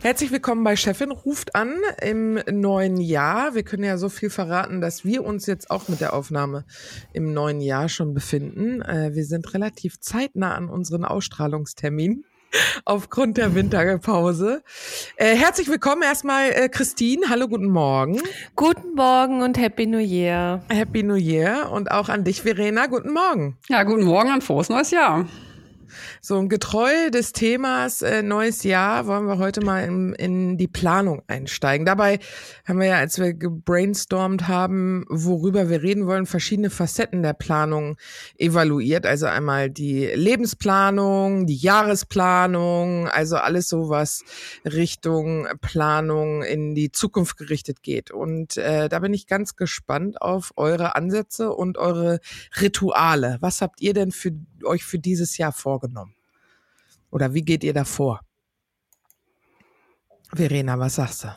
Herzlich willkommen bei Chefin ruft an im neuen Jahr. Wir können ja so viel verraten, dass wir uns jetzt auch mit der Aufnahme im neuen Jahr schon befinden. Äh, wir sind relativ zeitnah an unseren Ausstrahlungstermin aufgrund der Winterpause. Äh, herzlich willkommen erstmal äh, Christine. Hallo, guten Morgen. Guten Morgen und Happy New Year. Happy New Year und auch an dich, Verena. Guten Morgen. Ja, guten Morgen und frohes neues Jahr. So, getreu des Themas äh, neues Jahr wollen wir heute mal in, in die Planung einsteigen. Dabei haben wir ja, als wir gebrainstormt haben, worüber wir reden wollen, verschiedene Facetten der Planung evaluiert. Also einmal die Lebensplanung, die Jahresplanung, also alles so, was Richtung Planung in die Zukunft gerichtet geht. Und äh, da bin ich ganz gespannt auf eure Ansätze und eure Rituale. Was habt ihr denn für euch für dieses Jahr vorgenommen? Oder wie geht ihr da vor? Verena, was sagst du?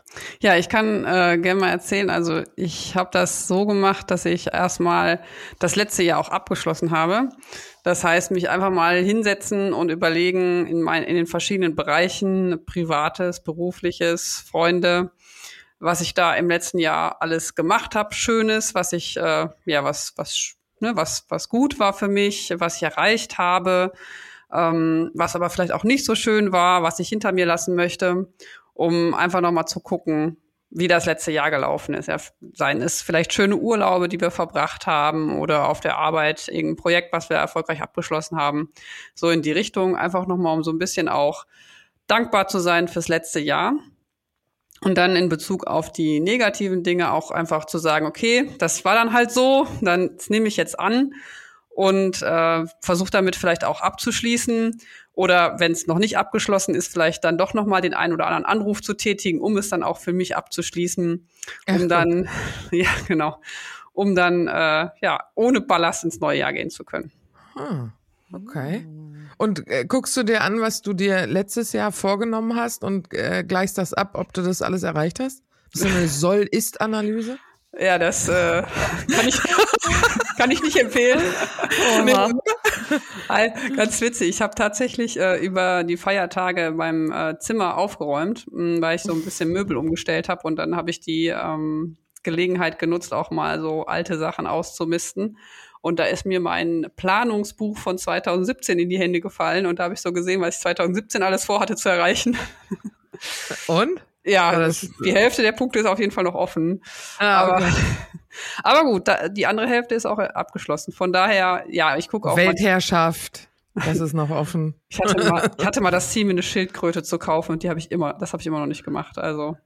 Ja, ich kann äh, gerne mal erzählen. Also ich habe das so gemacht, dass ich erstmal das letzte Jahr auch abgeschlossen habe. Das heißt, mich einfach mal hinsetzen und überlegen in, mein, in den verschiedenen Bereichen, privates, berufliches, Freunde, was ich da im letzten Jahr alles gemacht habe, Schönes, was ich, äh, ja, was, was ne, was, was gut war für mich, was ich erreicht habe, ähm, was aber vielleicht auch nicht so schön war, was ich hinter mir lassen möchte, um einfach nochmal zu gucken, wie das letzte Jahr gelaufen ist. Ja, seien es vielleicht schöne Urlaube, die wir verbracht haben oder auf der Arbeit irgendein Projekt, was wir erfolgreich abgeschlossen haben. So in die Richtung, einfach nochmal, um so ein bisschen auch dankbar zu sein fürs letzte Jahr und dann in Bezug auf die negativen Dinge auch einfach zu sagen, okay, das war dann halt so, dann nehme ich jetzt an und äh, versuche damit vielleicht auch abzuschließen oder wenn es noch nicht abgeschlossen ist, vielleicht dann doch noch mal den einen oder anderen Anruf zu tätigen, um es dann auch für mich abzuschließen, um Ach, dann ja genau, um dann äh, ja ohne Ballast ins neue Jahr gehen zu können. Hm, okay. Und äh, guckst du dir an, was du dir letztes Jahr vorgenommen hast und äh, gleichst das ab, ob du das alles erreicht hast? Das ist eine Soll-Ist-Analyse? Ja, das äh, kann ich kann ich nicht empfehlen. Oh, Ganz witzig. Ich habe tatsächlich äh, über die Feiertage beim äh, Zimmer aufgeräumt, mh, hm, weil ich so ein bisschen Möbel umgestellt habe und dann habe ich die ähm, Gelegenheit genutzt, auch mal so alte Sachen auszumisten. Und da ist mir mein Planungsbuch von 2017 in die Hände gefallen und da habe ich so gesehen, was ich 2017 alles vorhatte zu erreichen. Und? Ja, das, die Hälfte der Punkte ist auf jeden Fall noch offen. Ah, okay. aber, aber gut, da, die andere Hälfte ist auch abgeschlossen. Von daher, ja, ich gucke auch. Weltherrschaft. Das ist noch offen. ich, hatte mal, ich hatte mal das Ziel, mir eine Schildkröte zu kaufen und die habe ich immer, das habe ich immer noch nicht gemacht. Also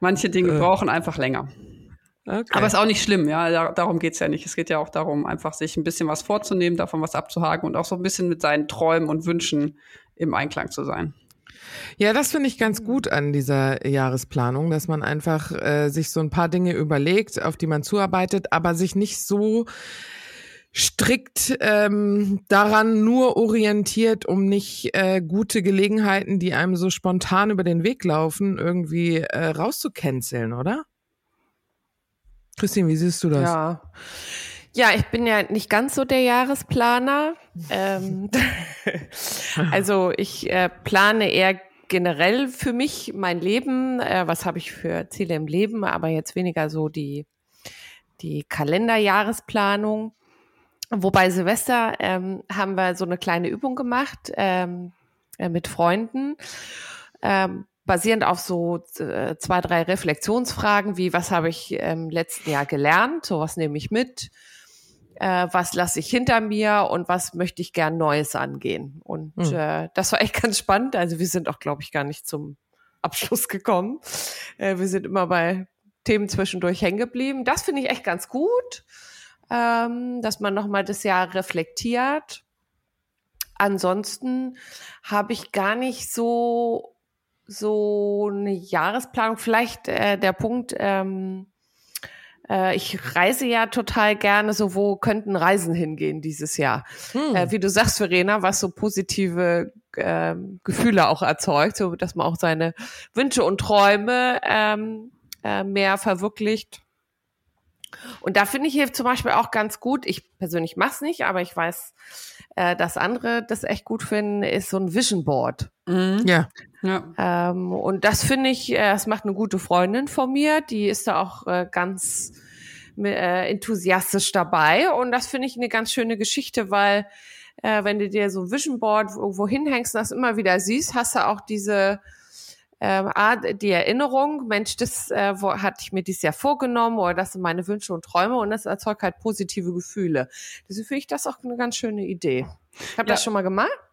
manche Dinge äh. brauchen einfach länger. Okay. Aber ist auch nicht schlimm, ja. Darum geht's ja nicht. Es geht ja auch darum, einfach sich ein bisschen was vorzunehmen, davon was abzuhaken und auch so ein bisschen mit seinen Träumen und Wünschen im Einklang zu sein. Ja, das finde ich ganz gut an dieser Jahresplanung, dass man einfach äh, sich so ein paar Dinge überlegt, auf die man zuarbeitet, aber sich nicht so strikt ähm, daran nur orientiert, um nicht äh, gute Gelegenheiten, die einem so spontan über den Weg laufen, irgendwie äh, rauszucanceln, oder? Christine, wie siehst du das? Ja. Ja, ich bin ja nicht ganz so der Jahresplaner. ähm, also ich äh, plane eher generell für mich mein Leben. Äh, was habe ich für Ziele im Leben? Aber jetzt weniger so die die Kalenderjahresplanung. Wobei Silvester ähm, haben wir so eine kleine Übung gemacht ähm, äh, mit Freunden. Ähm, basierend auf so äh, zwei, drei Reflexionsfragen wie, was habe ich im letzten Jahr gelernt, so was nehme ich mit, äh, was lasse ich hinter mir und was möchte ich gern Neues angehen. Und mhm. äh, das war echt ganz spannend. Also wir sind auch, glaube ich, gar nicht zum Abschluss gekommen. Äh, wir sind immer bei Themen zwischendurch hängen geblieben. Das finde ich echt ganz gut, ähm, dass man nochmal das Jahr reflektiert. Ansonsten habe ich gar nicht so so eine Jahresplanung. Vielleicht äh, der Punkt, ähm, äh, ich reise ja total gerne, so wo könnten Reisen hingehen dieses Jahr? Hm. Äh, wie du sagst, Verena, was so positive äh, Gefühle auch erzeugt, so dass man auch seine Wünsche und Träume ähm, äh, mehr verwirklicht. Und da finde ich hier zum Beispiel auch ganz gut, ich persönlich mache es nicht, aber ich weiß, äh, dass andere das echt gut finden, ist so ein Vision Board. Mhm. Ja. ja. Ähm, und das finde ich, äh, das macht eine gute Freundin von mir, die ist da auch äh, ganz äh, enthusiastisch dabei. Und das finde ich eine ganz schöne Geschichte, weil äh, wenn du dir so Vision Board irgendwo hinhängst und das immer wieder siehst, hast du auch diese ähm, ah, die Erinnerung, Mensch, das äh, wo, hatte ich mir dieses Jahr vorgenommen oder das sind meine Wünsche und Träume und das erzeugt halt positive Gefühle. Deswegen finde ich das auch eine ganz schöne Idee. Habt ihr ja. das schon mal gemacht?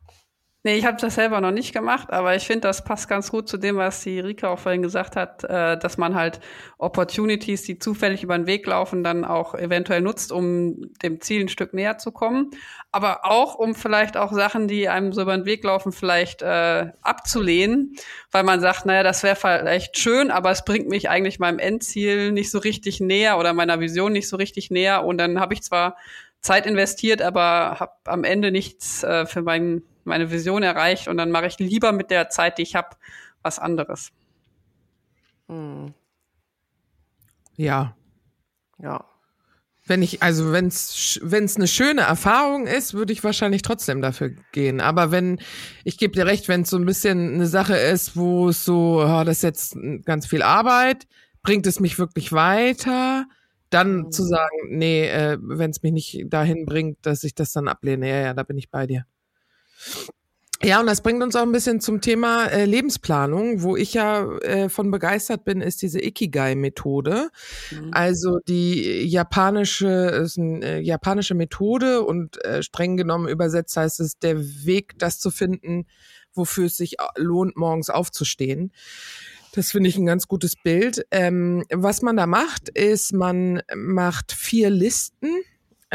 Nee, ich habe das selber noch nicht gemacht, aber ich finde, das passt ganz gut zu dem, was die Rika auch vorhin gesagt hat, äh, dass man halt Opportunities, die zufällig über den Weg laufen, dann auch eventuell nutzt, um dem Ziel ein Stück näher zu kommen. Aber auch, um vielleicht auch Sachen, die einem so über den Weg laufen, vielleicht äh, abzulehnen, weil man sagt, naja, das wäre vielleicht schön, aber es bringt mich eigentlich meinem Endziel nicht so richtig näher oder meiner Vision nicht so richtig näher. Und dann habe ich zwar Zeit investiert, aber habe am Ende nichts äh, für meinen meine Vision erreicht und dann mache ich lieber mit der Zeit, die ich habe, was anderes. Hm. Ja. Ja. Wenn ich, also wenn es wenn es eine schöne Erfahrung ist, würde ich wahrscheinlich trotzdem dafür gehen. Aber wenn, ich gebe dir recht, wenn es so ein bisschen eine Sache ist, wo es so, oh, das ist jetzt ganz viel Arbeit, bringt es mich wirklich weiter, dann mhm. zu sagen, nee, äh, wenn es mich nicht dahin bringt, dass ich das dann ablehne, ja, ja, da bin ich bei dir. Ja, und das bringt uns auch ein bisschen zum Thema äh, Lebensplanung, wo ich ja äh, von begeistert bin, ist diese Ikigai-Methode. Mhm. Also die japanische, ist eine äh, japanische Methode und äh, streng genommen übersetzt heißt es der Weg, das zu finden, wofür es sich lohnt, morgens aufzustehen. Das finde ich ein ganz gutes Bild. Ähm, was man da macht, ist, man macht vier Listen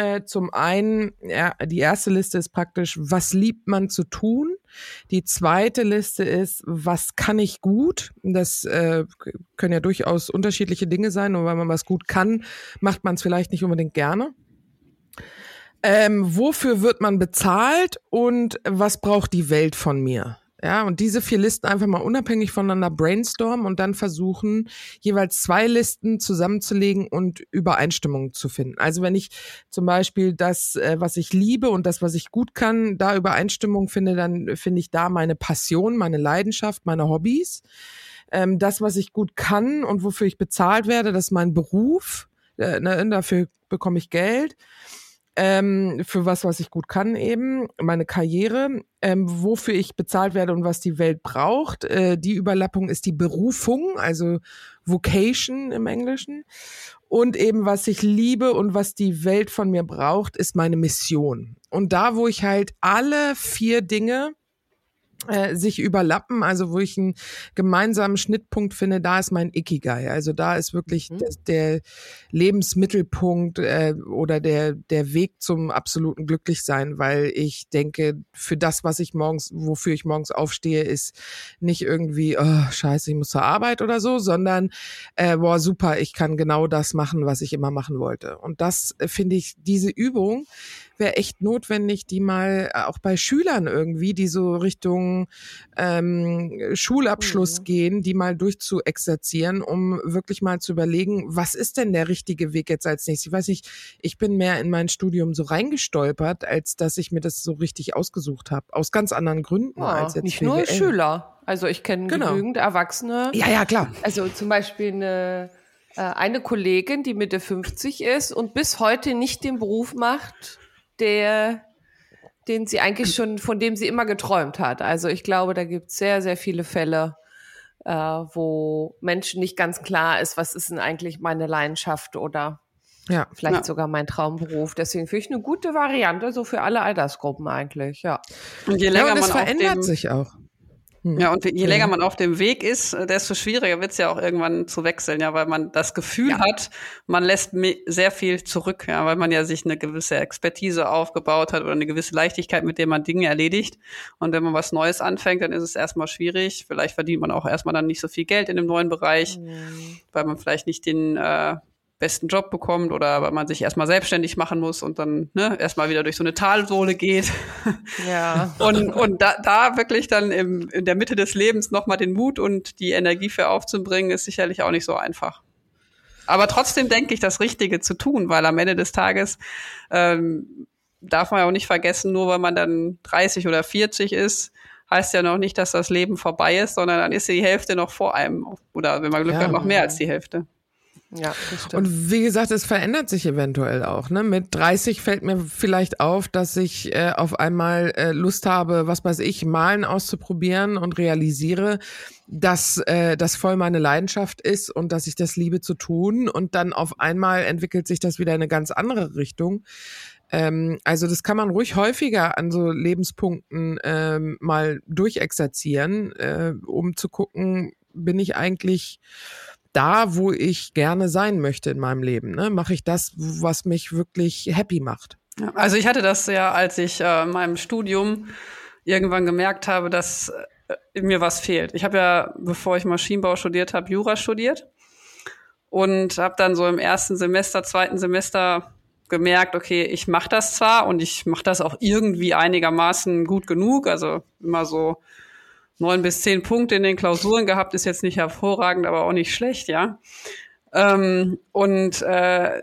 äh, zum einen, ja, die erste Liste ist praktisch, was liebt man zu tun? Die zweite Liste ist, was kann ich gut? Das äh, können ja durchaus unterschiedliche Dinge sein. Und wenn man was gut kann, macht man es vielleicht nicht unbedingt gerne. Ähm, wofür wird man bezahlt und was braucht die Welt von mir? Ja, und diese vier Listen einfach mal unabhängig voneinander brainstormen und dann versuchen, jeweils zwei Listen zusammenzulegen und Übereinstimmungen zu finden. Also wenn ich zum Beispiel das, äh, was ich liebe und das, was ich gut kann, da Übereinstimmung finde, dann finde ich da meine Passion, meine Leidenschaft, meine Hobbys. Ähm, das, was ich gut kann und wofür ich bezahlt werde, das ist mein Beruf. Äh, ne, dafür bekomme ich Geld ähm, für was, was ich gut kann eben, meine Karriere, ähm, wofür ich bezahlt werde und was die Welt braucht. Äh, die Überlappung ist die Berufung, also Vocation im Englischen. Und eben, was ich liebe und was die Welt von mir braucht, ist meine Mission. Und da, wo ich halt alle vier Dinge äh, sich überlappen, also wo ich einen gemeinsamen Schnittpunkt finde, da ist mein Ikigai. Also da ist wirklich mhm. der, der Lebensmittelpunkt äh, oder der, der Weg zum absoluten Glücklichsein, weil ich denke, für das, was ich morgens, wofür ich morgens aufstehe, ist nicht irgendwie, oh, scheiße, ich muss zur Arbeit oder so, sondern, äh, boah, super, ich kann genau das machen, was ich immer machen wollte. Und das äh, finde ich, diese Übung, wäre echt notwendig, die mal äh, auch bei Schülern irgendwie, die so Richtung ähm, Schulabschluss mhm. gehen, die mal durchzuexerzieren, um wirklich mal zu überlegen, was ist denn der richtige Weg jetzt als nächstes? Ich weiß nicht, ich bin mehr in mein Studium so reingestolpert, als dass ich mir das so richtig ausgesucht habe. Aus ganz anderen Gründen ja, als jetzt Nicht BWL. nur Schüler. Also ich kenne genau. genügend Erwachsene. Ja, ja, klar. Also zum Beispiel eine äh, eine Kollegin, die Mitte 50 ist und bis heute nicht den Beruf macht, der, den sie eigentlich schon, von dem sie immer geträumt hat. Also ich glaube, da gibt es sehr, sehr viele Fälle, äh, wo Menschen nicht ganz klar ist, was ist denn eigentlich meine Leidenschaft oder ja. vielleicht ja. sogar mein Traumberuf. Deswegen finde ich eine gute Variante, so für alle Altersgruppen eigentlich, ja. Und je länger ja, und man verändert sich auch. Hm. Ja, und je länger man auf dem Weg ist, äh, desto schwieriger wird es ja auch irgendwann zu wechseln, ja, weil man das Gefühl ja. hat, man lässt sehr viel zurück, ja, weil man ja sich eine gewisse Expertise aufgebaut hat oder eine gewisse Leichtigkeit, mit der man Dinge erledigt. Und wenn man was Neues anfängt, dann ist es erstmal schwierig. Vielleicht verdient man auch erstmal dann nicht so viel Geld in dem neuen Bereich, mhm. weil man vielleicht nicht den äh, besten Job bekommt oder weil man sich erstmal selbstständig machen muss und dann ne, erstmal wieder durch so eine Talsohle geht. Ja. und und da, da wirklich dann im, in der Mitte des Lebens nochmal den Mut und die Energie für aufzubringen, ist sicherlich auch nicht so einfach. Aber trotzdem denke ich, das Richtige zu tun, weil am Ende des Tages ähm, darf man ja auch nicht vergessen, nur weil man dann 30 oder 40 ist, heißt ja noch nicht, dass das Leben vorbei ist, sondern dann ist die Hälfte noch vor einem. Oder wenn man Glück ja. hat, noch mehr als die Hälfte. Ja, das stimmt. Und wie gesagt, es verändert sich eventuell auch. Ne? Mit 30 fällt mir vielleicht auf, dass ich äh, auf einmal äh, Lust habe, was weiß ich, Malen auszuprobieren und realisiere, dass äh, das voll meine Leidenschaft ist und dass ich das liebe zu tun. Und dann auf einmal entwickelt sich das wieder in eine ganz andere Richtung. Ähm, also das kann man ruhig häufiger an so Lebenspunkten ähm, mal durchexerzieren, äh, um zu gucken, bin ich eigentlich da, wo ich gerne sein möchte in meinem Leben. Ne? Mache ich das, was mich wirklich happy macht. Also ich hatte das ja, als ich äh, in meinem Studium irgendwann gemerkt habe, dass äh, mir was fehlt. Ich habe ja, bevor ich Maschinenbau studiert habe, Jura studiert und habe dann so im ersten Semester, zweiten Semester gemerkt, okay, ich mache das zwar und ich mache das auch irgendwie einigermaßen gut genug, also immer so neun bis zehn Punkte in den Klausuren gehabt, ist jetzt nicht hervorragend, aber auch nicht schlecht, ja. Ähm, und äh,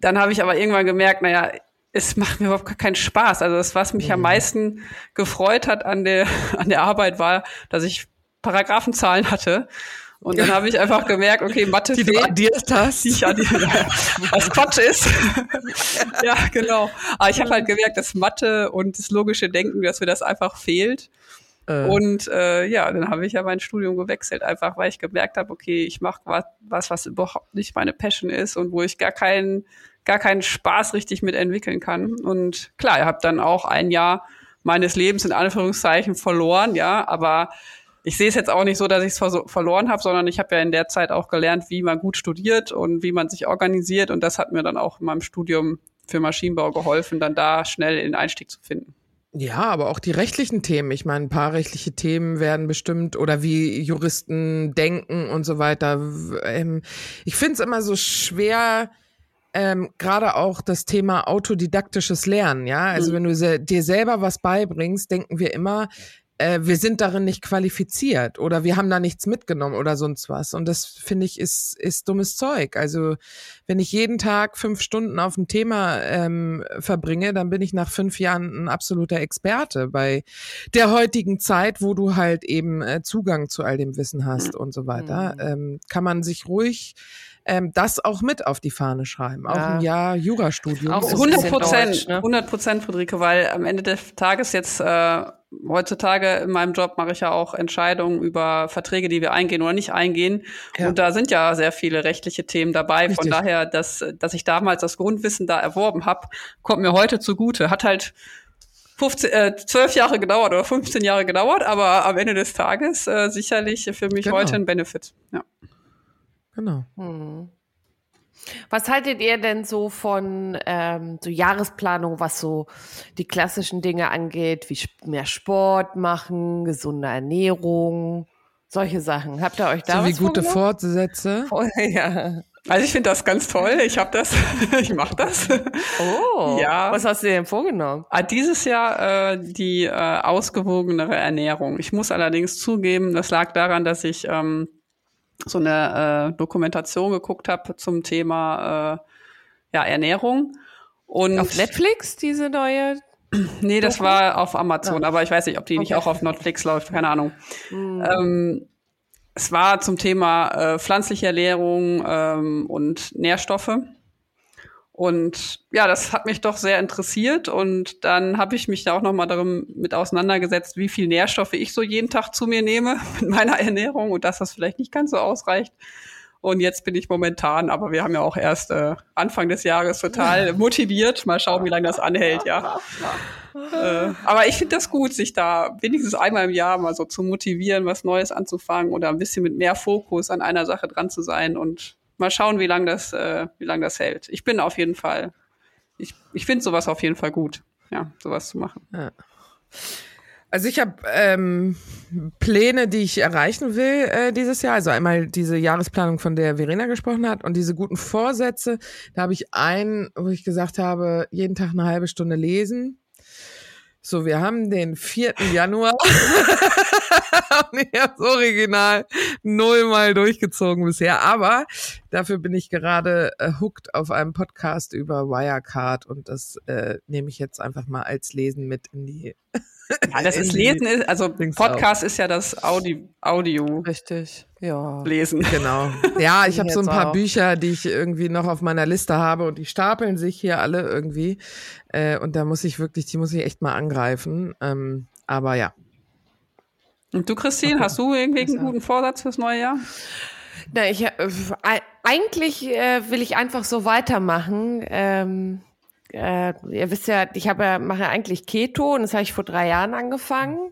dann habe ich aber irgendwann gemerkt, naja, es macht mir überhaupt keinen Spaß. Also das, was mich mhm. am meisten gefreut hat an der, an der Arbeit, war, dass ich Paragraphenzahlen hatte. Und dann habe ich einfach gemerkt, okay, Mathe die fehlt. Du addierst hast. Die ich addiere, was Quatsch ist. ja, genau. Aber ich habe halt gemerkt, dass Mathe und das logische Denken, dass mir das einfach fehlt. Äh. Und äh, ja, dann habe ich ja mein Studium gewechselt, einfach weil ich gemerkt habe, okay, ich mache was, was überhaupt nicht meine Passion ist und wo ich gar keinen, gar keinen Spaß richtig mit entwickeln kann. Und klar, ich habe dann auch ein Jahr meines Lebens in Anführungszeichen verloren, ja, aber ich sehe es jetzt auch nicht so, dass ich es ver verloren habe, sondern ich habe ja in der Zeit auch gelernt, wie man gut studiert und wie man sich organisiert. Und das hat mir dann auch in meinem Studium für Maschinenbau geholfen, dann da schnell den Einstieg zu finden. Ja, aber auch die rechtlichen Themen. Ich meine, ein paar rechtliche Themen werden bestimmt oder wie Juristen denken und so weiter. Ähm, ich finde es immer so schwer, ähm, gerade auch das Thema autodidaktisches Lernen. Ja, also mhm. wenn du se dir selber was beibringst, denken wir immer, äh, wir sind darin nicht qualifiziert oder wir haben da nichts mitgenommen oder sonst was. Und das finde ich ist, ist dummes Zeug. Also wenn ich jeden Tag fünf Stunden auf ein Thema ähm, verbringe, dann bin ich nach fünf Jahren ein absoluter Experte bei der heutigen Zeit, wo du halt eben äh, Zugang zu all dem Wissen hast und so weiter. Mhm. Ähm, kann man sich ruhig ähm, das auch mit auf die Fahne schreiben. Auch ja. ein Jahr Jurastudium. Auch 100 Prozent, 100 Prozent, Friederike, weil am Ende des Tages jetzt äh, heutzutage in meinem Job mache ich ja auch Entscheidungen über Verträge, die wir eingehen oder nicht eingehen. Ja. Und da sind ja sehr viele rechtliche Themen dabei. Richtig. Von daher, dass, dass ich damals das Grundwissen da erworben habe, kommt mir heute zugute. Hat halt 15, äh, 12 Jahre gedauert oder 15 Jahre gedauert, aber am Ende des Tages äh, sicherlich für mich genau. heute ein Benefit. Ja. Genau. Hm. Was haltet ihr denn so von ähm, so Jahresplanung, was so die klassischen Dinge angeht, wie mehr Sport machen, gesunde Ernährung, solche Sachen? Habt ihr euch da so was wie gute Fortsätze? Oh, ja. Also ich finde das ganz toll. Ich habe das, ich mache das. Oh, ja. Was hast du dir denn vorgenommen? Ah, dieses Jahr äh, die äh, ausgewogenere Ernährung. Ich muss allerdings zugeben, das lag daran, dass ich ähm, so eine äh, Dokumentation geguckt habe zum Thema äh, ja, Ernährung. Und auf Netflix, diese neue? nee, das Doku? war auf Amazon, ja. Ah. aber ich weiß nicht, ob die okay. nicht auch auf Netflix läuft, keine Ahnung. Mhm. Ähm, es war zum Thema äh, pflanzliche Ernährung ähm, und Nährstoffe. Und ja, das hat mich doch sehr interessiert und dann habe ich mich da auch noch mal darum mit auseinandergesetzt, wie viel Nährstoffe ich so jeden Tag zu mir nehme mit meiner Ernährung und dass das vielleicht nicht ganz so ausreicht. Und jetzt bin ich momentan, aber wir haben ja auch erst äh, Anfang des Jahres total motiviert. Mal schauen, wie lange das anhält, ja. äh, aber ich finde das gut, sich da wenigstens einmal im Jahr mal so zu motivieren, was Neues anzufangen oder ein bisschen mit mehr Fokus an einer Sache dran zu sein und mal schauen, wie lange das, äh, wie lang das hält. Ich bin auf jeden Fall, ich, ich finde sowas auf jeden Fall gut, ja, sowas zu machen. Ja. Also ich habe ähm, Pläne, die ich erreichen will äh, dieses Jahr. Also einmal diese Jahresplanung, von der Verena gesprochen hat, und diese guten Vorsätze. Da habe ich einen, wo ich gesagt habe, jeden Tag eine halbe Stunde lesen. So, wir haben den 4. Januar. und ich habe original nullmal durchgezogen bisher. Aber dafür bin ich gerade äh, hooked auf einem Podcast über Wirecard und das äh, nehme ich jetzt einfach mal als Lesen mit in die ja, das ist Lesen, ist, also Podcast ist ja das Audi, Audio. Richtig, ja. Lesen. Genau. Ja, ich habe so ein paar auch. Bücher, die ich irgendwie noch auf meiner Liste habe und die stapeln sich hier alle irgendwie. Äh, und da muss ich wirklich, die muss ich echt mal angreifen. Ähm, aber ja. Und du, Christine, hast du irgendwie einen guten Vorsatz fürs neue Jahr? Na, ich, äh, eigentlich äh, will ich einfach so weitermachen. Ähm, äh, ihr wisst ja, ich habe ja, mache ja eigentlich Keto und das habe ich vor drei Jahren angefangen.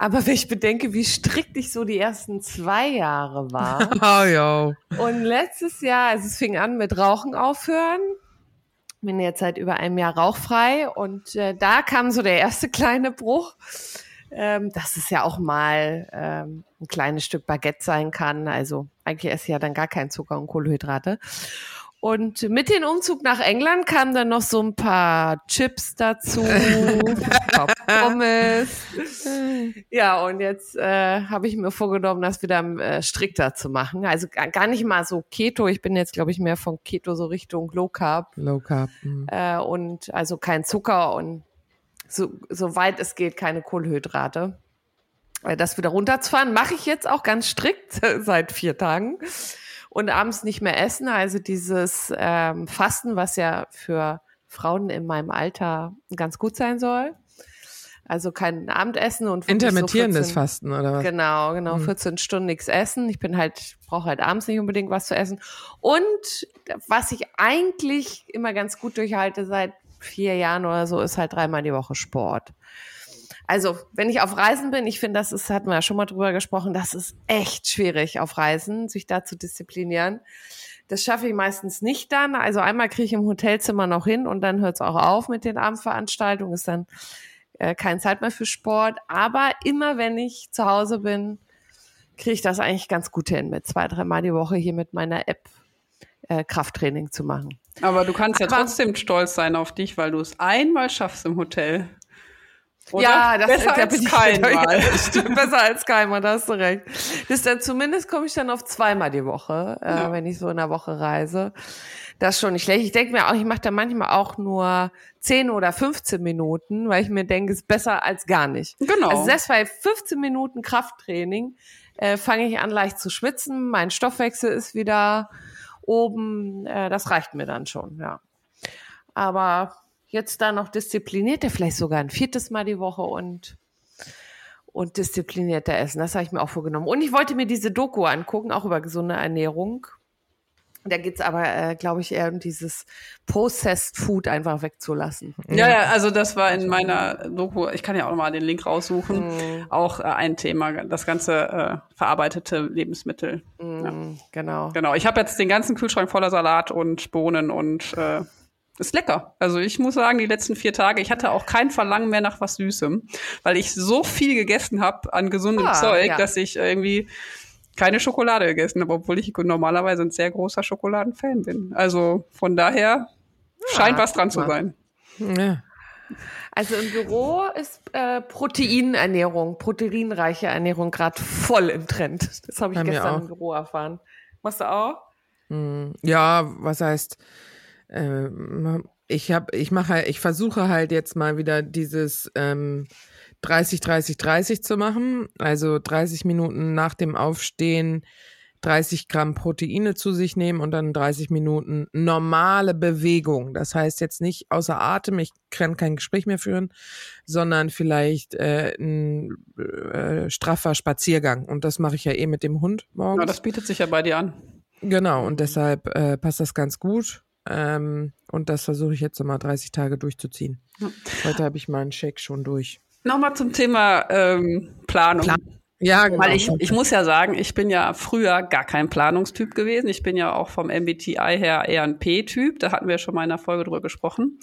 Aber wenn ich bedenke, wie strikt ich so die ersten zwei Jahre war. oh, ja. Und letztes Jahr, also es fing an mit Rauchen aufhören. Bin jetzt seit über einem Jahr rauchfrei und äh, da kam so der erste kleine Bruch, ähm, dass es ja auch mal ähm, ein kleines Stück Baguette sein kann. Also eigentlich esse ich ja dann gar keinen Zucker und Kohlenhydrate. Und mit dem Umzug nach England kamen dann noch so ein paar Chips dazu, Pommes. Ja, und jetzt äh, habe ich mir vorgenommen, das wieder äh, strikter zu machen. Also gar nicht mal so Keto. Ich bin jetzt, glaube ich, mehr von Keto so Richtung Low Carb. Low Carb. Mhm. Äh, und also kein Zucker und so, so weit es geht keine Kohlenhydrate. Äh, das wieder runterzufahren, mache ich jetzt auch ganz strikt seit vier Tagen und abends nicht mehr essen. Also dieses ähm, Fasten, was ja für Frauen in meinem Alter ganz gut sein soll. Also kein Abendessen und intermittierendes so 14, Fasten oder was? Genau, genau, 14 hm. Stunden nichts essen. Ich bin halt brauche halt abends nicht unbedingt was zu essen. Und was ich eigentlich immer ganz gut durchhalte seit vier Jahren oder so, ist halt dreimal die Woche Sport. Also, wenn ich auf Reisen bin, ich finde, das ist, hatten wir ja schon mal drüber gesprochen, das ist echt schwierig auf Reisen, sich da zu disziplinieren. Das schaffe ich meistens nicht dann. Also einmal kriege ich im Hotelzimmer noch hin und dann hört es auch auf mit den Abendveranstaltungen, ist dann äh, keine Zeit mehr für Sport. Aber immer wenn ich zu Hause bin, kriege ich das eigentlich ganz gut hin, mit zwei, dreimal die Woche hier mit meiner App äh, Krafttraining zu machen. Aber du kannst Aber, ja trotzdem stolz sein auf dich, weil du es einmal schaffst im Hotel. Oder? Ja, das besser da als keinmal. Stimmt, besser als keinmal, da hast du recht. Das dann, zumindest komme ich dann auf zweimal die Woche, äh, ja. wenn ich so in der Woche reise. Das ist schon nicht schlecht. Ich denke mir auch, ich mache da manchmal auch nur 10 oder 15 Minuten, weil ich mir denke, es ist besser als gar nicht. Genau. Also selbst bei 15 Minuten Krafttraining äh, fange ich an leicht zu schwitzen, mein Stoffwechsel ist wieder oben, äh, das reicht mir dann schon, ja. Aber jetzt da noch disziplinierter, vielleicht sogar ein viertes Mal die Woche und und disziplinierter essen. Das habe ich mir auch vorgenommen. Und ich wollte mir diese Doku angucken, auch über gesunde Ernährung. Da geht's aber, äh, glaube ich, eher um dieses Processed Food einfach wegzulassen. Ja, ja, also das war in meiner Doku, ich kann ja auch mal den Link raussuchen, mm. auch äh, ein Thema, das ganze äh, verarbeitete Lebensmittel. Mm, ja. Genau. Genau. Ich habe jetzt den ganzen Kühlschrank voller Salat und Bohnen und äh, ist lecker. Also ich muss sagen, die letzten vier Tage, ich hatte auch kein Verlangen mehr nach was Süßem, weil ich so viel gegessen habe an gesundem ah, Zeug, ja. dass ich irgendwie keine Schokolade gegessen habe, obwohl ich normalerweise ein sehr großer Schokoladenfan bin. Also von daher ja, scheint was dran zu sein. Ja. Also im Büro ist äh, Proteinernährung, proteinreiche Ernährung gerade voll im Trend. Das habe ich Bei gestern im Büro erfahren. Machst du auch? Hm, ja, was heißt, äh, ich habe, ich mache, ich versuche halt jetzt mal wieder dieses ähm, 30, 30, 30 zu machen. Also 30 Minuten nach dem Aufstehen 30 Gramm Proteine zu sich nehmen und dann 30 Minuten normale Bewegung. Das heißt jetzt nicht außer Atem, ich kann kein Gespräch mehr führen, sondern vielleicht äh, ein äh, straffer Spaziergang. Und das mache ich ja eh mit dem Hund morgens. Ja, das bietet sich ja bei dir an. Genau, und deshalb äh, passt das ganz gut. Ähm, und das versuche ich jetzt mal 30 Tage durchzuziehen. Ja. Heute habe ich meinen Shake schon durch. Nochmal zum Thema ähm, Planung. Plan ja, genau. Weil ich, ich muss ja sagen, ich bin ja früher gar kein Planungstyp gewesen. Ich bin ja auch vom MBTI her eher ein P-Typ. Da hatten wir schon mal in einer Folge drüber gesprochen.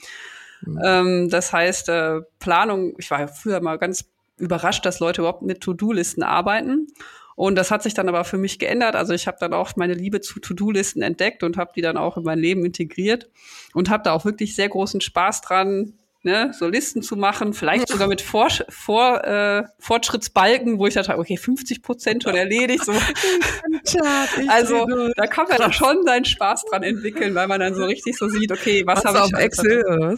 Mhm. Ähm, das heißt, äh, Planung, ich war ja früher mal ganz überrascht, dass Leute überhaupt mit To-Do-Listen arbeiten. Und das hat sich dann aber für mich geändert. Also ich habe dann auch meine Liebe zu To-Do-Listen entdeckt und habe die dann auch in mein Leben integriert und habe da auch wirklich sehr großen Spaß dran, ne, so Listen zu machen, vielleicht sogar mit Vor Vor äh, Fortschrittsbalken, wo ich dachte, okay, 50 Prozent schon erledigt. So. also da kann man dann schon seinen Spaß dran entwickeln, weil man dann so richtig so sieht, okay, was habe ich auf Excel?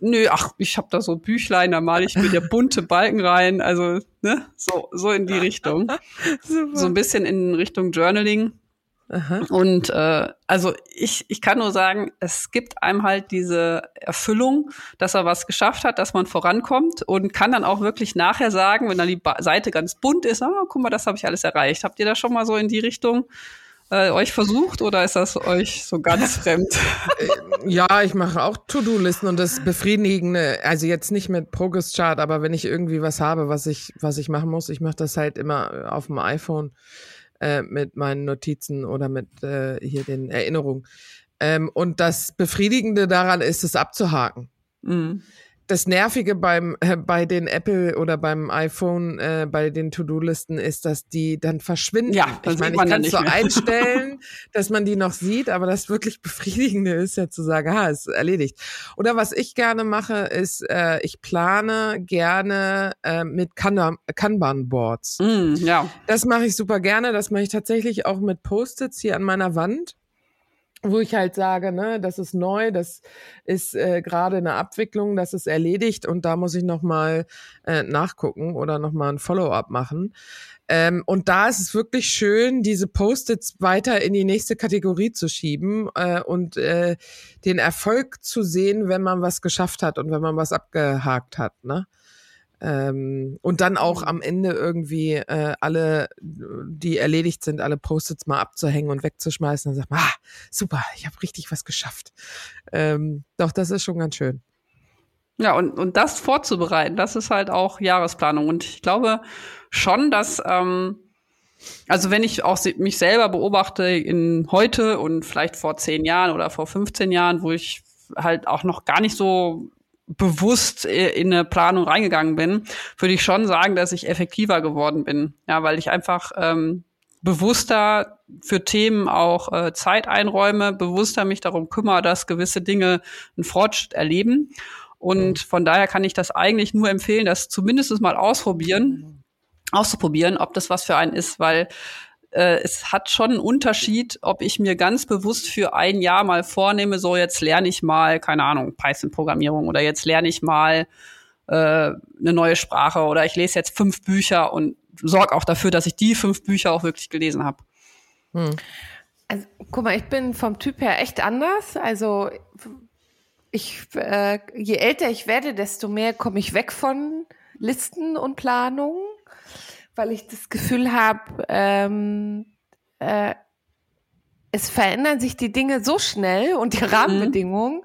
Nö, ach, ich habe da so Büchlein, da male ich mir ja bunte Balken rein, also ne, so so in die Richtung, so ein bisschen in Richtung Journaling. Aha. Und äh, also ich, ich kann nur sagen, es gibt einem halt diese Erfüllung, dass er was geschafft hat, dass man vorankommt und kann dann auch wirklich nachher sagen, wenn dann die ba Seite ganz bunt ist, ah, guck mal, das habe ich alles erreicht. Habt ihr da schon mal so in die Richtung äh, euch versucht oder ist das euch so ganz fremd? Äh, ja, ich mache auch To-Do-Listen und das Befriedigende, also jetzt nicht mit Progress-Chart, aber wenn ich irgendwie was habe, was ich, was ich machen muss, ich mache das halt immer auf dem iPhone äh, mit meinen Notizen oder mit äh, hier den Erinnerungen. Ähm, und das Befriedigende daran ist, es abzuhaken. Mhm das Nervige beim äh, bei den Apple oder beim iPhone äh, bei den To-Do-Listen ist, dass die dann verschwinden. Ja, das ich meine, ich kann es so einstellen, dass man die noch sieht, aber das wirklich Befriedigende ist ja zu sagen, ah, ist erledigt. Oder was ich gerne mache, ist, äh, ich plane gerne äh, mit Kanban-Boards. Mm, ja. Das mache ich super gerne. Das mache ich tatsächlich auch mit Post-its hier an meiner Wand wo ich halt sage, ne, das ist neu, das ist äh, gerade eine Abwicklung, das ist erledigt und da muss ich noch mal äh, nachgucken oder noch mal ein Follow-up machen. Ähm, und da ist es wirklich schön, diese Post-its weiter in die nächste Kategorie zu schieben äh, und äh, den Erfolg zu sehen, wenn man was geschafft hat und wenn man was abgehakt hat. Ne? Ähm, und dann auch mhm. am Ende irgendwie äh, alle, die erledigt sind, alle Post-its mal abzuhängen und wegzuschmeißen und sagen, ah, super, ich habe richtig was geschafft. Ähm, doch, das ist schon ganz schön. Ja, und, und das vorzubereiten, das ist halt auch Jahresplanung. Und ich glaube schon, dass, ähm, also wenn ich auch mich selber beobachte in heute und vielleicht vor zehn Jahren oder vor 15 Jahren, wo ich halt auch noch gar nicht so bewusst in eine Planung reingegangen bin, würde ich schon sagen, dass ich effektiver geworden bin. Ja, weil ich einfach ähm, bewusster für Themen auch äh, Zeit einräume, bewusster mich darum kümmere, dass gewisse Dinge einen Fortschritt erleben. Und von daher kann ich das eigentlich nur empfehlen, das zumindest mal ausprobieren, auszuprobieren, ob das was für einen ist, weil äh, es hat schon einen Unterschied, ob ich mir ganz bewusst für ein Jahr mal vornehme, so jetzt lerne ich mal, keine Ahnung, Python-Programmierung oder jetzt lerne ich mal äh, eine neue Sprache oder ich lese jetzt fünf Bücher und sorge auch dafür, dass ich die fünf Bücher auch wirklich gelesen habe. Hm. Also, guck mal, ich bin vom Typ her echt anders. Also ich, äh, je älter ich werde, desto mehr komme ich weg von Listen und Planungen weil ich das Gefühl habe, ähm, äh, es verändern sich die Dinge so schnell und die mhm. Rahmenbedingungen,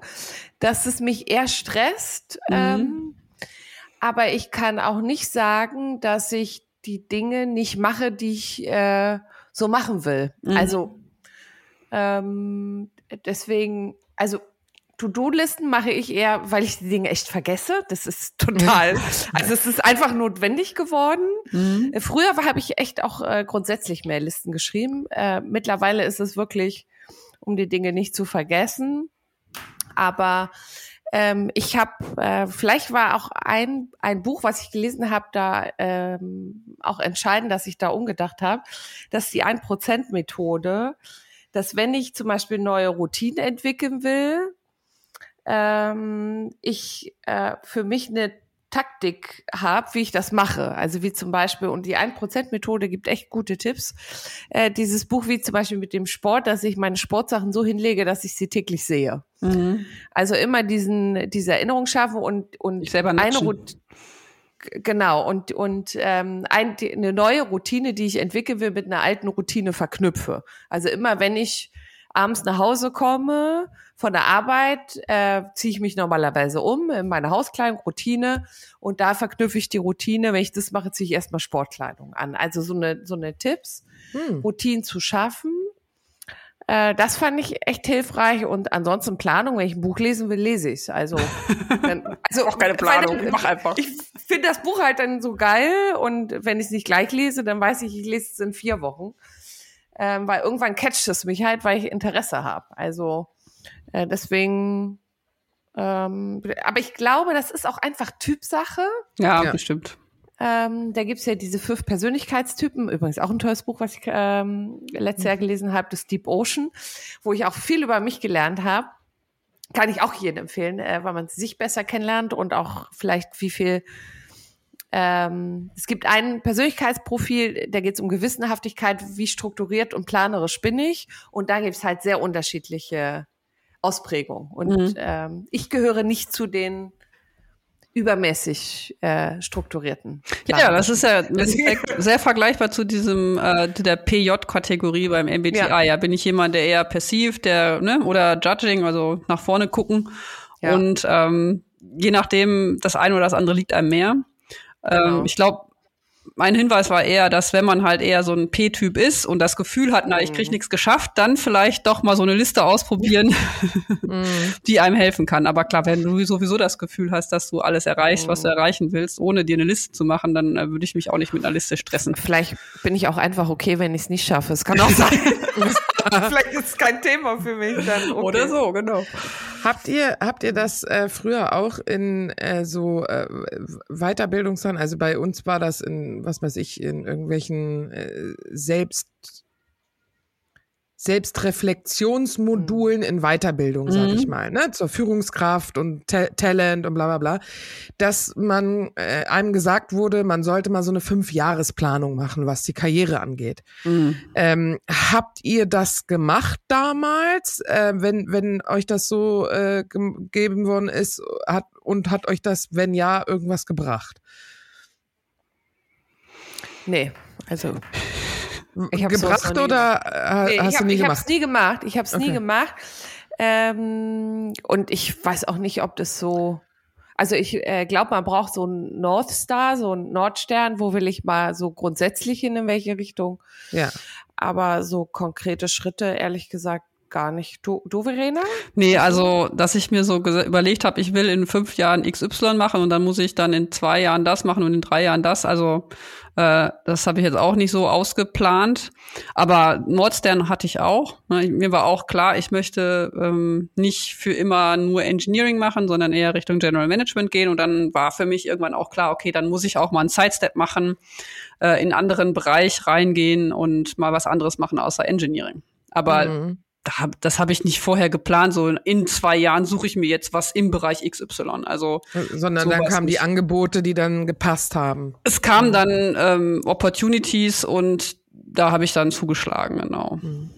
dass es mich eher stresst. Mhm. Ähm, aber ich kann auch nicht sagen, dass ich die Dinge nicht mache, die ich äh, so machen will. Mhm. Also ähm, deswegen, also To-Do-Listen mache ich eher, weil ich die Dinge echt vergesse. Das ist total, also es ist einfach notwendig geworden. Mhm. Äh, früher habe ich echt auch äh, grundsätzlich mehr Listen geschrieben. Äh, mittlerweile ist es wirklich, um die Dinge nicht zu vergessen. Aber ähm, ich habe, äh, vielleicht war auch ein, ein Buch, was ich gelesen habe, da ähm, auch entscheidend, dass ich da umgedacht habe, dass die 1%-Methode, dass wenn ich zum Beispiel neue Routinen entwickeln will, ähm, ich äh, für mich eine Taktik habe, wie ich das mache. Also wie zum Beispiel, und die 1%-Methode gibt echt gute Tipps. Äh, dieses Buch wie zum Beispiel mit dem Sport, dass ich meine Sportsachen so hinlege, dass ich sie täglich sehe. Mhm. Also immer diesen, diese Erinnerung schaffen und, und ich selber eine Routine. Genau, und, und ähm, ein, eine neue Routine, die ich entwickeln will, mit einer alten Routine verknüpfe. Also immer, wenn ich abends nach Hause komme von der Arbeit, äh, ziehe ich mich normalerweise um in meine Hauskleidung, Routine und da verknüpfe ich die Routine. Wenn ich das mache, ziehe ich erstmal Sportkleidung an. Also so eine, so eine Tipps, hm. Routinen zu schaffen. Äh, das fand ich echt hilfreich und ansonsten Planung, wenn ich ein Buch lesen will, lese ich Also, dann, also auch keine Planung, ich mach einfach. Ich finde das Buch halt dann so geil und wenn ich es nicht gleich lese, dann weiß ich, ich lese es in vier Wochen ähm, weil irgendwann catcht es mich halt, weil ich Interesse habe. Also äh, deswegen, ähm, aber ich glaube, das ist auch einfach Typsache. Ja, ja. bestimmt. Ähm, da gibt's ja diese fünf Persönlichkeitstypen, übrigens auch ein tolles Buch, was ich ähm, letztes Jahr gelesen habe, das Deep Ocean, wo ich auch viel über mich gelernt habe. Kann ich auch jedem empfehlen, äh, weil man sich besser kennenlernt und auch vielleicht wie viel ähm, es gibt ein Persönlichkeitsprofil, da geht es um Gewissenhaftigkeit, wie strukturiert und planerisch bin ich. Und da gibt es halt sehr unterschiedliche Ausprägungen. Und mhm. ähm, ich gehöre nicht zu den übermäßig äh, strukturierten. Ja, ja, das ist ja das ist sehr vergleichbar zu diesem äh, der PJ-Kategorie beim MBTI. Ja. ja. bin ich jemand, der eher passiv, der ne oder judging, also nach vorne gucken ja. und ähm, je nachdem das eine oder das andere liegt einem mehr. Genau. Ähm, ich glaube, mein Hinweis war eher, dass wenn man halt eher so ein P-Typ ist und das Gefühl hat, na, ich krieg mhm. nichts geschafft, dann vielleicht doch mal so eine Liste ausprobieren, mhm. die einem helfen kann. Aber klar, wenn du sowieso das Gefühl hast, dass du alles erreichst, was du mhm. erreichen willst, ohne dir eine Liste zu machen, dann äh, würde ich mich auch nicht mit einer Liste stressen. Vielleicht bin ich auch einfach okay, wenn ich es nicht schaffe. Es kann auch sein. Vielleicht ist es kein Thema für mich dann. Okay. Oder so, genau. Habt ihr, habt ihr das äh, früher auch in äh, so äh, Weiterbildungssachen, also bei uns war das in, was weiß ich, in irgendwelchen äh, Selbst Selbstreflexionsmodulen in Weiterbildung, sag mhm. ich mal, ne, zur Führungskraft und Ta Talent und bla bla bla, dass man äh, einem gesagt wurde, man sollte mal so eine Fünfjahresplanung machen, was die Karriere angeht. Mhm. Ähm, habt ihr das gemacht damals, äh, wenn wenn euch das so äh, gegeben worden ist, hat und hat euch das, wenn ja, irgendwas gebracht? Nee, also gebracht oder äh, nee, hast ich hab, du nie gemacht? Ich habe es nie gemacht. Ich habe es okay. nie gemacht. Ähm, und ich weiß auch nicht, ob das so. Also ich äh, glaube, man braucht so einen North Star, so einen Nordstern, wo will ich mal so grundsätzlich hin, in welche Richtung. Ja. Aber so konkrete Schritte, ehrlich gesagt, gar nicht. Du, du Verena? Nee, also, dass ich mir so überlegt habe, ich will in fünf Jahren XY machen und dann muss ich dann in zwei Jahren das machen und in drei Jahren das. Also, äh, das habe ich jetzt auch nicht so ausgeplant. Aber Nordstern hatte ich auch. Ne, mir war auch klar, ich möchte ähm, nicht für immer nur Engineering machen, sondern eher Richtung General Management gehen. Und dann war für mich irgendwann auch klar, okay, dann muss ich auch mal einen Sidestep machen, äh, in einen anderen Bereich reingehen und mal was anderes machen außer Engineering. Aber mhm das habe ich nicht vorher geplant. So in zwei Jahren suche ich mir jetzt was im Bereich XY. Also sondern dann kamen die Angebote, die dann gepasst haben. Es kamen dann ähm, Opportunities und da habe ich dann zugeschlagen, genau. Mhm.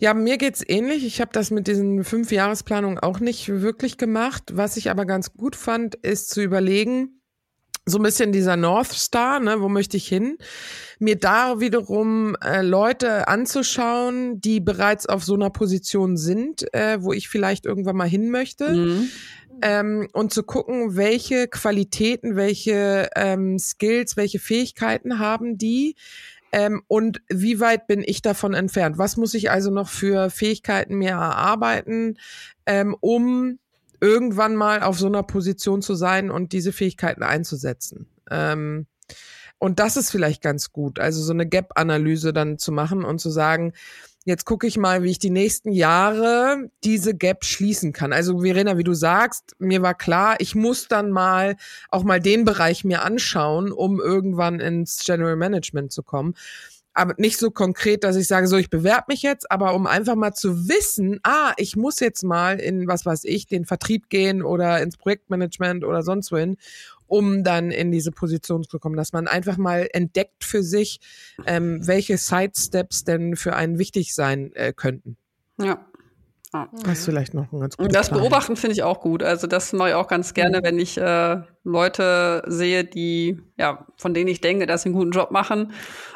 Ja, mir geht's ähnlich. Ich habe das mit diesen fünf Jahresplanungen auch nicht wirklich gemacht. Was ich aber ganz gut fand, ist zu überlegen, so ein bisschen dieser North Star, ne, wo möchte ich hin? Mir da wiederum äh, Leute anzuschauen, die bereits auf so einer Position sind, äh, wo ich vielleicht irgendwann mal hin möchte. Mhm. Ähm, und zu gucken, welche Qualitäten, welche ähm, Skills, welche Fähigkeiten haben die ähm, und wie weit bin ich davon entfernt? Was muss ich also noch für Fähigkeiten mir erarbeiten, ähm, um irgendwann mal auf so einer Position zu sein und diese Fähigkeiten einzusetzen. Ähm, und das ist vielleicht ganz gut, also so eine Gap-Analyse dann zu machen und zu sagen, jetzt gucke ich mal, wie ich die nächsten Jahre diese Gap schließen kann. Also Verena, wie du sagst, mir war klar, ich muss dann mal auch mal den Bereich mir anschauen, um irgendwann ins General Management zu kommen aber nicht so konkret, dass ich sage, so, ich bewerbe mich jetzt, aber um einfach mal zu wissen, ah, ich muss jetzt mal in, was weiß ich, den Vertrieb gehen oder ins Projektmanagement oder sonst wohin, um dann in diese Position zu kommen, dass man einfach mal entdeckt für sich, ähm, welche Sidesteps denn für einen wichtig sein äh, könnten. Ja. Ah. Das ist vielleicht noch ein ganz gutes Das Plan. Beobachten finde ich auch gut. Also das mache ich auch ganz gerne, mhm. wenn ich äh, Leute sehe, die, ja, von denen ich denke, dass sie einen guten Job machen,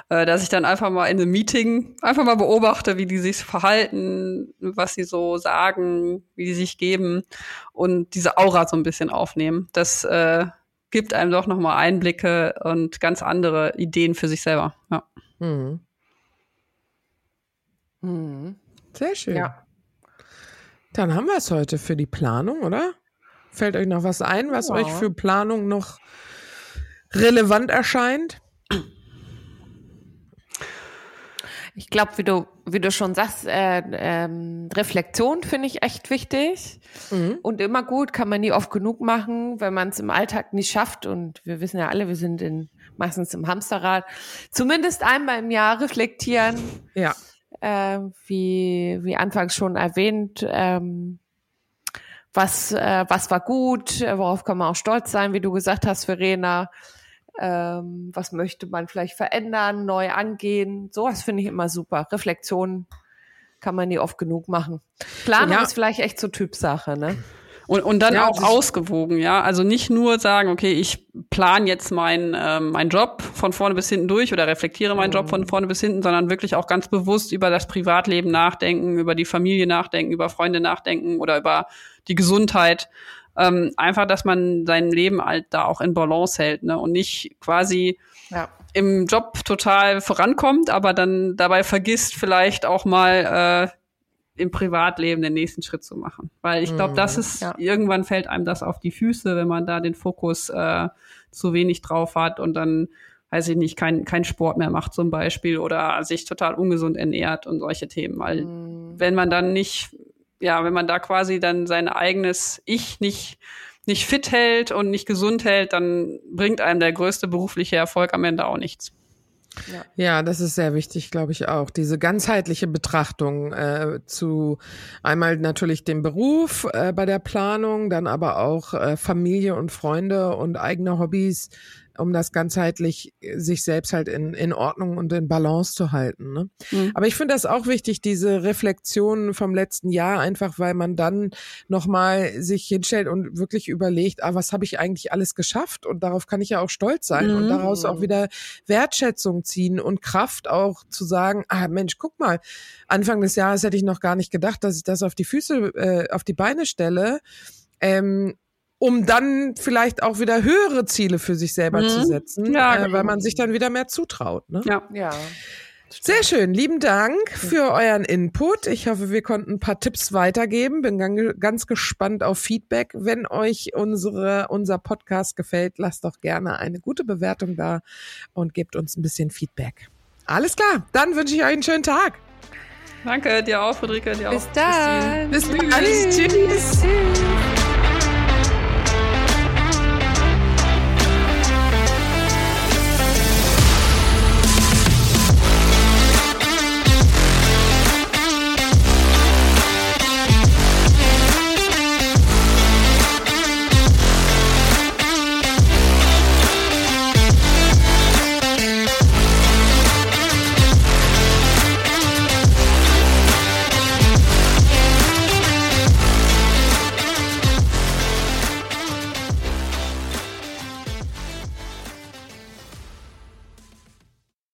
äh, dass ich dann einfach mal in einem Meeting einfach mal beobachte, wie die sich verhalten, was sie so sagen, wie die sich geben und diese Aura so ein bisschen aufnehmen. Das äh, gibt einem doch nochmal Einblicke und ganz andere Ideen für sich selber. Ja. Mhm. Mhm. Sehr schön. Ja. Dann haben wir es heute für die Planung, oder? Fällt euch noch was ein, was ja. euch für Planung noch relevant erscheint? Ich glaube, wie du, wie du schon sagst, äh, ähm, Reflexion finde ich echt wichtig mhm. und immer gut, kann man nie oft genug machen, wenn man es im Alltag nicht schafft. Und wir wissen ja alle, wir sind in, meistens im Hamsterrad. Zumindest einmal im Jahr reflektieren. Ja äh, wie, wie anfangs schon erwähnt, ähm, was, äh, was war gut, worauf kann man auch stolz sein, wie du gesagt hast, Verena. Ähm, was möchte man vielleicht verändern, neu angehen. Sowas finde ich immer super. Reflexion kann man nie oft genug machen. Planung ja. ist vielleicht echt so Typsache, ne? Und, und dann ja, auch ausgewogen, ja. Also nicht nur sagen, okay, ich plane jetzt meinen ähm, mein Job von vorne bis hinten durch oder reflektiere meinen Job von mhm. vorne bis hinten, sondern wirklich auch ganz bewusst über das Privatleben nachdenken, über die Familie nachdenken, über Freunde nachdenken oder über die Gesundheit. Ähm, einfach, dass man sein Leben halt da auch in Balance hält, ne? Und nicht quasi ja. im Job total vorankommt, aber dann dabei vergisst, vielleicht auch mal äh, im Privatleben den nächsten Schritt zu machen. Weil ich glaube, das mhm. ist, ja. irgendwann fällt einem das auf die Füße, wenn man da den Fokus äh, zu wenig drauf hat und dann, weiß ich nicht, kein, kein Sport mehr macht zum Beispiel oder sich total ungesund ernährt und solche Themen. Weil mhm. wenn man dann nicht, ja, wenn man da quasi dann sein eigenes Ich nicht nicht fit hält und nicht gesund hält, dann bringt einem der größte berufliche Erfolg am Ende auch nichts. Ja. das ist sehr wichtig, glaube ich auch. Diese ganzheitliche Betrachtung äh, zu einmal natürlich dem Beruf äh, bei der Planung, dann aber auch äh, Familie und Freunde und eigene Hobbys um das ganzheitlich äh, sich selbst halt in, in Ordnung und in Balance zu halten. Ne? Mhm. Aber ich finde das auch wichtig, diese Reflexion vom letzten Jahr, einfach weil man dann nochmal sich hinstellt und wirklich überlegt, ah, was habe ich eigentlich alles geschafft? Und darauf kann ich ja auch stolz sein mhm. und daraus auch wieder Wertschätzung ziehen und Kraft auch zu sagen, ah Mensch, guck mal, Anfang des Jahres hätte ich noch gar nicht gedacht, dass ich das auf die Füße, äh, auf die Beine stelle. Ähm, um dann vielleicht auch wieder höhere Ziele für sich selber mhm. zu setzen, ja, äh, weil man sich dann wieder mehr zutraut. Ne? Ja. ja. Sehr schön. Lieben Dank für euren Input. Ich hoffe, wir konnten ein paar Tipps weitergeben. Bin ganz gespannt auf Feedback. Wenn euch unsere, unser Podcast gefällt, lasst doch gerne eine gute Bewertung da und gebt uns ein bisschen Feedback. Alles klar. Dann wünsche ich euch einen schönen Tag. Danke, dir auch, Friederike, dir Bis auch. Dann. Bis dann. Tschüss. Tschüss. Tschüss.